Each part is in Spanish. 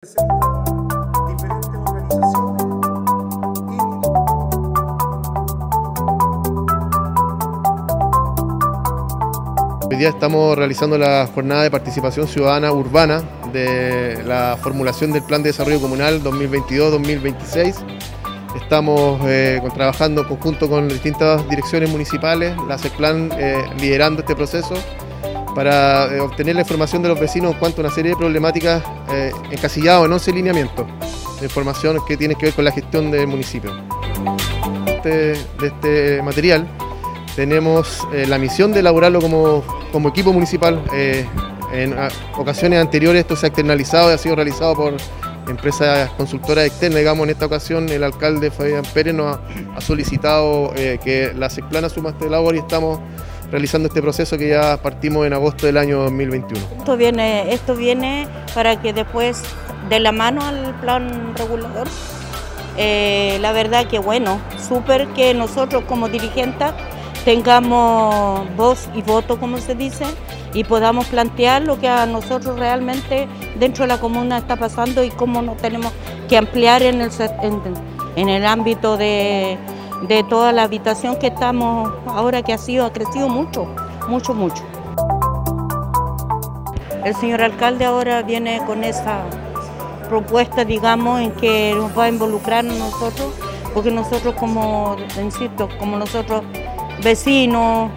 Hoy día estamos realizando la jornada de participación ciudadana urbana de la formulación del Plan de Desarrollo Comunal 2022-2026. Estamos eh, trabajando en conjunto con distintas direcciones municipales, la CECPLAN eh, liderando este proceso para eh, obtener la información de los vecinos en cuanto a una serie de problemáticas eh, encasilladas en 11 lineamientos de información que tienen que ver con la gestión del municipio. De este material tenemos eh, la misión de elaborarlo como, como equipo municipal. eh, en ah, ocasiones anteriores esto se ha externalizado y ha sido realizado por empresas consultoras externas. Digamos, en esta ocasión el alcalde Fabián Pérez nos ha, solicitado que la SECPLAN asuma este labor y estamos realizando este proceso que ya partimos en agosto del año 2021. Esto viene, esto viene para que después, de la mano al plan regulador, eh, la verdad que bueno, súper que nosotros como dirigentes tengamos voz y voto, como se dice, y podamos plantear lo que a nosotros realmente dentro de la comuna está pasando y cómo nos tenemos que ampliar en el, en, en el ámbito de, de toda la habitación que estamos ahora que ha sido, ha crecido mucho, mucho, mucho. El señor alcalde ahora viene con esa propuesta, digamos, en que nos va a involucrar a nosotros, porque nosotros como, insisto, como nosotros vecinos,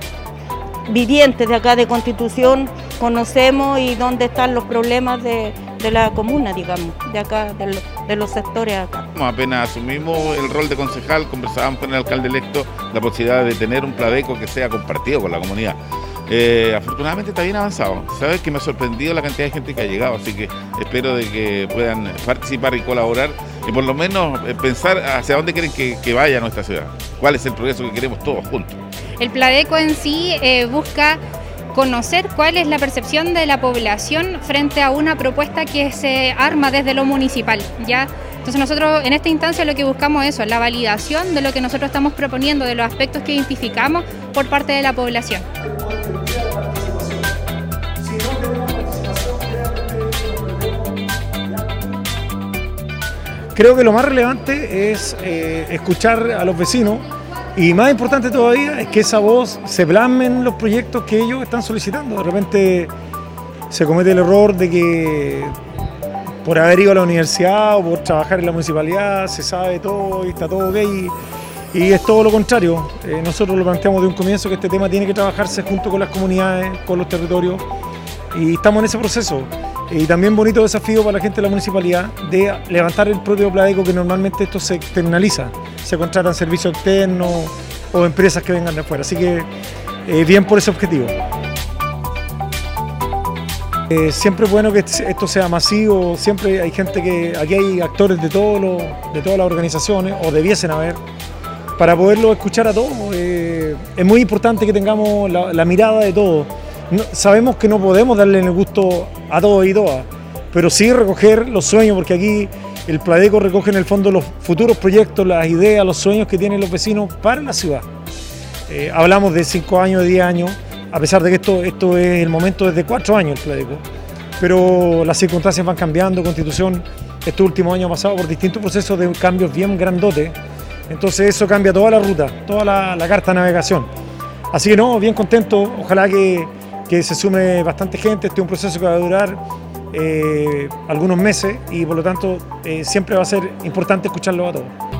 vivientes de acá de Constitución, conocemos y dónde están los problemas de, de la comuna, digamos, de acá, de, lo- de los sectores acá. Apenas asumimos el rol de concejal, conversábamos con el alcalde electo la posibilidad de tener un Pladeco que sea compartido con la comunidad. Eh, afortunadamente está bien avanzado. Sabes que me ha sorprendido la cantidad de gente que ha llegado, así que espero de que puedan participar y colaborar y por lo menos eh, pensar hacia dónde quieren que, que vaya nuestra ciudad, cuál es el progreso que queremos todos juntos. El Pladeco en sí eh, busca conocer cuál es la percepción de la población frente a una propuesta que se arma desde lo municipal, ¿ya? Entonces nosotros en esta instancia lo que buscamos es eso, la validación de lo que nosotros estamos proponiendo, de los aspectos que identificamos por parte de la población. Creo que lo más relevante es eh, escuchar a los vecinos y más importante todavía es que esa voz se plasme en los proyectos que ellos están solicitando. De repente se comete el error de que por haber ido a la universidad o por trabajar en la municipalidad se sabe todo y está todo ok. Y, y es todo lo contrario. Eh, nosotros lo planteamos de un comienzo que este tema tiene que trabajarse junto con las comunidades, con los territorios y estamos en ese proceso. Y también bonito desafío para la gente de la municipalidad de levantar el propio Pladeco, que normalmente esto se externaliza, se contratan servicios externos o empresas que vengan de afuera. Así que eh, bien por ese objetivo. Eh, siempre es bueno que esto sea masivo, siempre hay gente que, aquí hay actores de, todos los- de todas las organizaciones, o debiesen haber, para poderlo escuchar a todos. Eh, es muy importante que tengamos la, la mirada de todos. Sabemos que no podemos darle el gusto a todos y todas, pero sí recoger los sueños, porque aquí el Pladeco recoge en el fondo los futuros proyectos, las ideas, los sueños que tienen los vecinos para la ciudad. Eh, hablamos de 5 años, de 10 años, a pesar de que esto, esto es el momento desde 4 años el Pladeco, pero las circunstancias van cambiando, Constitución estos últimos años ha pasado por distintos procesos de cambios bien grandotes, entonces eso cambia toda la ruta, toda la, la carta de navegación. Así que no, bien contento, ojalá que, que se sume bastante gente, este es un proceso que va a durar eh, algunos meses y por lo tanto eh, siempre va a ser importante escucharlo a todos.